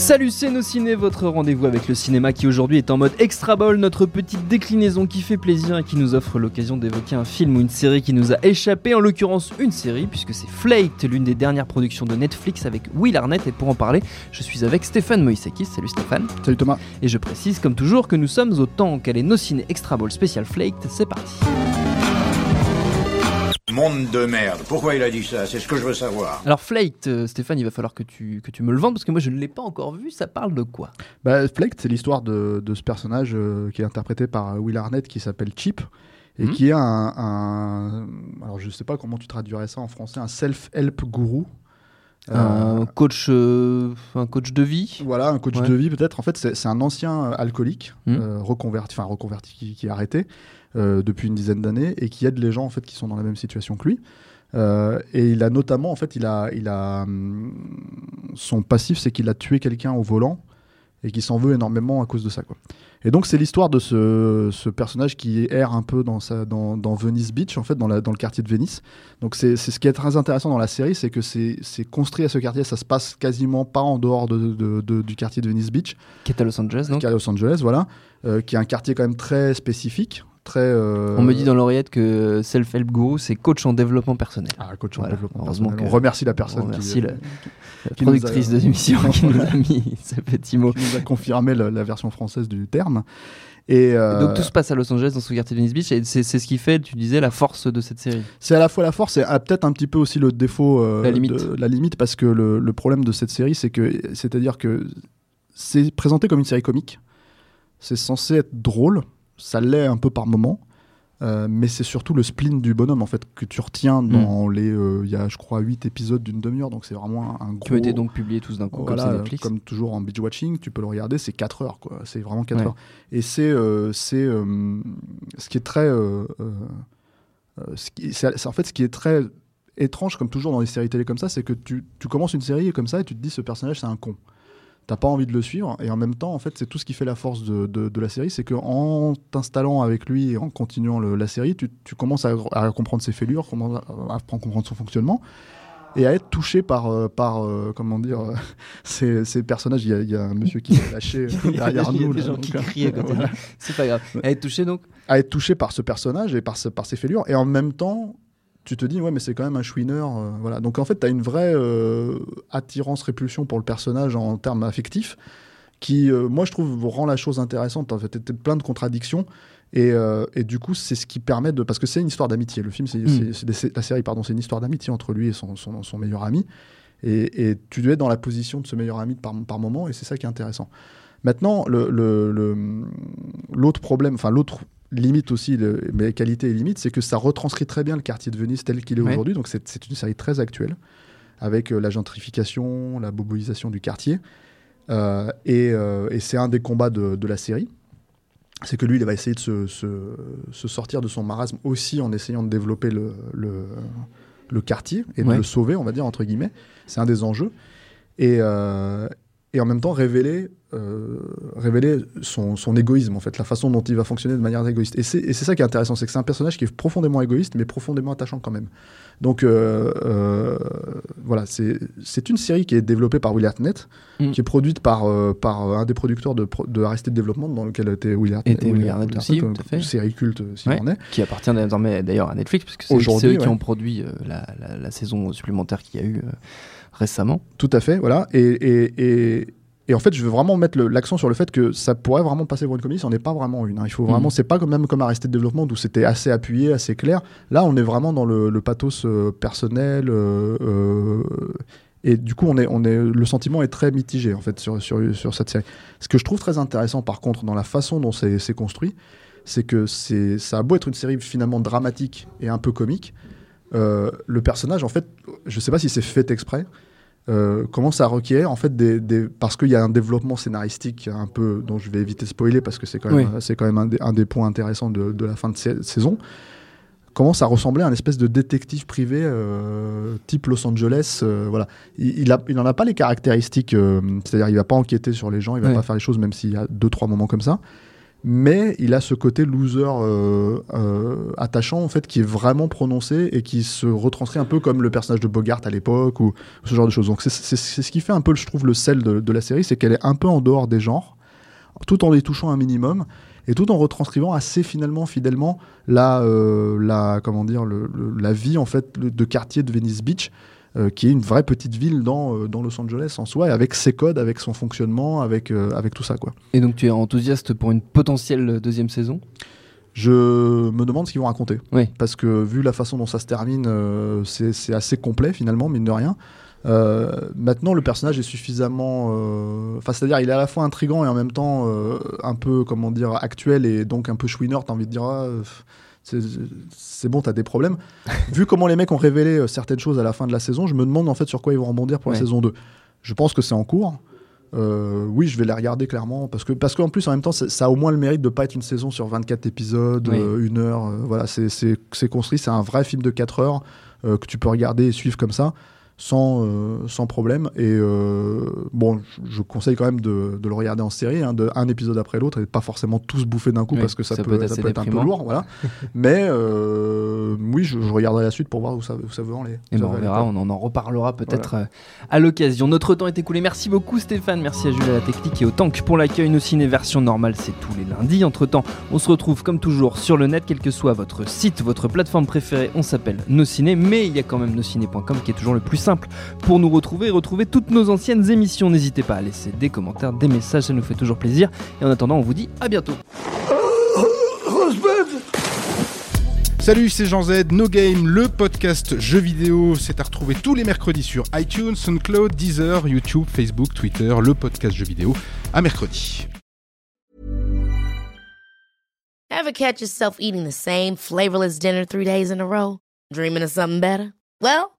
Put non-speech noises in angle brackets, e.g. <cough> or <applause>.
Salut, c'est nos ciné, votre rendez-vous avec le cinéma qui aujourd'hui est en mode extra ball, notre petite déclinaison qui fait plaisir et qui nous offre l'occasion d'évoquer un film ou une série qui nous a échappé, en l'occurrence une série, puisque c'est Flaked, l'une des dernières productions de Netflix avec Will Arnett. Et pour en parler, je suis avec Stéphane Moïsakis. Salut Stéphane. Salut Thomas. Et je précise comme toujours que nous sommes au temps qu'elle est nos ciné extra ball spécial Flaked. C'est parti. Monde de merde. Pourquoi il a dit ça? C'est ce que je veux savoir. Alors Flaked, euh, Stéphane, il va falloir que tu, que tu me le vendes parce que moi je ne l'ai pas encore vu. Ça parle de quoi? Bah, Flaked, c'est l'histoire de, de ce personnage euh, qui est interprété par euh, Will Arnett qui s'appelle Chip et Mhm. qui est un, un- Alors, je sais pas comment tu traduirais ça en français, un self-help gourou. Euh, Un coach, euh, un coach de vie. Voilà, un coach Ouais. de vie peut-être. En fait, c'est un ancien euh, alcoolique, euh, reconverti, enfin reconverti, qui, qui est arrêté euh, depuis une dizaine d'années et qui aide les gens en fait qui sont dans la même situation que lui. Euh, et il a notamment, en fait, il a, il a hum, son passif, c'est qu'il a tué quelqu'un au volant et qui s'en veut énormément à cause de ça. Quoi. Et donc c'est l'histoire de ce, ce personnage qui erre un peu dans, sa, dans, dans Venice Beach, en fait, dans, la, dans le quartier de Venise. Donc c'est c'est ce qui est très intéressant dans la série, c'est que c'est c'est construit à ce quartier, ça se passe quasiment pas en dehors de, de- de- du quartier de Venice Beach, Qui est à Los Angeles, donc qui est à Los Angeles, voilà, euh, qui est un quartier quand même très spécifique, très... euh, On me dit dans l'oreillette que Self-Help Guru, c'est coach en développement personnel. Ah, coach en Voilà, développement heureusement personnel. On remercie la personne on qui, remercie euh, la- La qui a- productrice de l'émission <laughs> qui nous a mis ce petit mot. qui nous a confirmé la version française du terme. Et euh, Donc tout se passe à Los Angeles dans ce quartier de Venice Beach et c'est ce qui fait, tu disais, la force de cette série. c'est à la fois la force et ah, peut-être un petit peu aussi le défaut, euh, La limite. de- la limite, parce que le, le problème de cette série, c'est que, c'est-à-dire que c'est présenté comme une série comique. C'est censé être drôle, ça l'est un peu par moment, euh, mais c'est surtout le spleen du bonhomme en fait que tu retiens dans les, euh, il y a je crois 8 épisodes d'une demi-heure, donc c'est vraiment un, un gros. Qui ont été donc publiés tous d'un coup Voilà, comme Netflix. comme toujours en binge watching, tu peux le regarder, c'est 4 heures quoi, c'est vraiment 4 Ouais. heures. Et c'est euh, c'est ce qui est très en fait ce qui est très étrange comme toujours dans les séries télé comme ça, c'est que tu, tu commences une série comme ça et tu te dis ce personnage c'est un con. T'as pas envie de le suivre et en même temps en fait c'est tout ce qui fait la force de, de- de la série, c'est que en t'installant avec lui et en continuant le- la série, tu, tu commences à, à comprendre ses fêlures, à, à comprendre son fonctionnement et à être touché par, euh, par euh, comment dire, euh, <laughs> ces, ces personnages. Il y, a, il y a un monsieur qui s'est lâché euh, <laughs> derrière Il y a nous. des là, gens donc, qui euh, criaient quand voilà. C'est pas grave. Elle est touchée donc À être touché par ce personnage et par, ce- par ses fêlures. Et en même temps, tu te dis, ouais, mais c'est quand même un chouineur. euh, voilà. Donc en fait, tu as une vraie euh, attirance-répulsion pour le personnage en termes affectifs qui, euh, moi, je trouve, rend la chose intéressante. En fait, t'as plein de contradictions. Et, euh, et du coup, c'est ce qui permet de. Parce que c'est une histoire d'amitié. Le film, c'est, Mm. c'est- c'est- la série, pardon, c'est une histoire d'amitié entre lui et son, son, son meilleur ami. Et, et tu dois être dans la position de ce meilleur ami par, par moment, et c'est ça qui est intéressant. Maintenant, le, le- le- l'autre problème, enfin l'autre limite aussi, le- mais qualité et limite, c'est que ça retranscrit très bien le quartier de Venise tel qu'il est Ouais. aujourd'hui. Donc c'est, une série très actuelle, avec euh, la gentrification, la boboisation du quartier. Euh, et, euh, et c'est un des combats de, de la série. C'est que lui, il va essayer de se, se- se sortir de son marasme aussi en essayant de développer le, le, le quartier et de Ouais. le sauver, on va dire, entre guillemets. C'est un des enjeux. Et, et en même temps, révéler, euh, révéler son, son égoïsme, en fait, la façon dont il va fonctionner de manière égoïste. Et c'est et c'est ça qui est intéressant, c'est que c'est un personnage qui est profondément égoïste, mais profondément attachant quand même. Donc, euh, euh, voilà, c'est c'est une série qui est développée par Will Arnett, Mm. qui est produite par, par un des producteurs de, de Arrested Development, dans lequel était Will Arnett. Était Will Arnett aussi, tout à fait. Série culte, s'il Ouais. en est. qui appartient désormais d'ailleurs à Netflix parce que c'est eux qui ont produit la, la- la saison supplémentaire qu'il y a eu récemment. Tout à fait, voilà. Et, et, et, et en fait, je veux vraiment mettre l'accent sur le fait que ça pourrait vraiment passer pour une comédie, ça n'en est pas vraiment une. hein. Il faut vraiment, Mhm. c'est pas comme même comme Arrested Development où c'était assez appuyé, assez clair. Là, on est vraiment dans le, le pathos euh, personnel. euh, euh, Et du coup, on est, on est, le sentiment est très mitigé en fait sur, sur, sur cette série. Ce que je trouve très intéressant, par contre, dans la façon dont c'est construit, c'est que c'est, ça a beau être une série finalement dramatique et un peu comique, euh, le personnage, en fait, je sais pas si c'est fait exprès, euh, commence à requiert en fait des, des- parce qu'il y a un développement scénaristique un peu dont je vais éviter de spoiler parce que c'est quand même, Oui. c'est quand même un, des, un des points intéressants de, de la fin de sa- saison commence à ressembler à un espèce de détective privé euh, type Los Angeles euh, voilà il, il, a, il en a pas les caractéristiques euh, c'est-à-dire il va pas enquêter sur les gens il va Ouais. pas faire les choses même s'il y a deux trois moments comme ça mais il a ce côté loser euh, euh, attachant en fait qui est vraiment prononcé et qui se retranscrit un peu comme le personnage de Bogart à l'époque ou ce genre de choses. Donc c'est ce qui fait un peu, je trouve, le sel de, la série, c'est qu'elle est un peu en dehors des genres, tout en les touchant un minimum et tout en retranscrivant assez finalement, fidèlement la, euh, comment dire, la vie en fait de quartier de Venice Beach. Euh, qui est une vraie petite ville dans, euh, dans Los Angeles en soi, et avec ses codes, avec son fonctionnement, avec, euh, avec tout ça. quoi. Et donc tu es enthousiaste pour une potentielle deuxième saison? Je me demande ce qu'ils vont raconter. Oui. Parce que vu la façon dont ça se termine, euh, c'est assez complet finalement, mine de rien. Euh, maintenant, le personnage est suffisamment. euh, Enfin, c'est-à-dire, il est à la fois intrigant et en même temps un peu, comment dire, actuel et donc un peu chouineur. T'as envie de dire, ah, c'est bon, t'as des problèmes. <laughs> Vu comment les mecs ont révélé euh, certaines choses à la fin de la saison, je me demande en fait sur quoi ils vont rebondir pour Ouais. la saison 2. Je pense que c'est en cours. Euh, oui, je vais la regarder clairement parce que parce qu'en plus en même temps ça, ça a au moins le mérite de pas être une saison sur 24 épisodes, Oui. euh, une heure. euh, voilà, c'est construit, c'est un vrai film de 4 heures que tu peux regarder et suivre comme ça sans euh, sans problème. Et euh, bon, je, conseille quand même de, de le regarder en série, hein, de un épisode après l'autre et pas forcément tous bouffer d'un coup Oui, parce que ça, ça peut, peut être ça assez peut être un peu lourd, voilà. <laughs> Mais euh, oui, je, je regarderai la suite pour voir où ça où ça veut aller. Et Ça ben, on va aller, verra, on en, en reparlera peut-être à l'occasion. Notre temps est écoulé. Merci beaucoup Stéphane, merci à Jules à la technique et au Tank pour l'accueil. Nos ciné version normale, c'est tous les lundis. Entre temps, on se retrouve comme toujours sur le net, quel que soit votre site, votre plateforme préférée. On s'appelle Nos Ciné, mais il y a quand même nosciné.com qui est toujours le plus simple pour nous retrouver et retrouver toutes nos anciennes émissions. N'hésitez pas à laisser des commentaires, des messages, ça nous fait toujours plaisir. Et en attendant, on vous dit à bientôt. Salut, c'est Jean Z, No Game, le podcast jeux vidéo. C'est à retrouver tous les mercredis sur iTunes, SoundCloud, Deezer, YouTube, Facebook, Twitter, le podcast jeux vidéo. À mercredi. Ever catch yourself eating the same flavorless dinner three days in a row? Dreaming of something better? Well,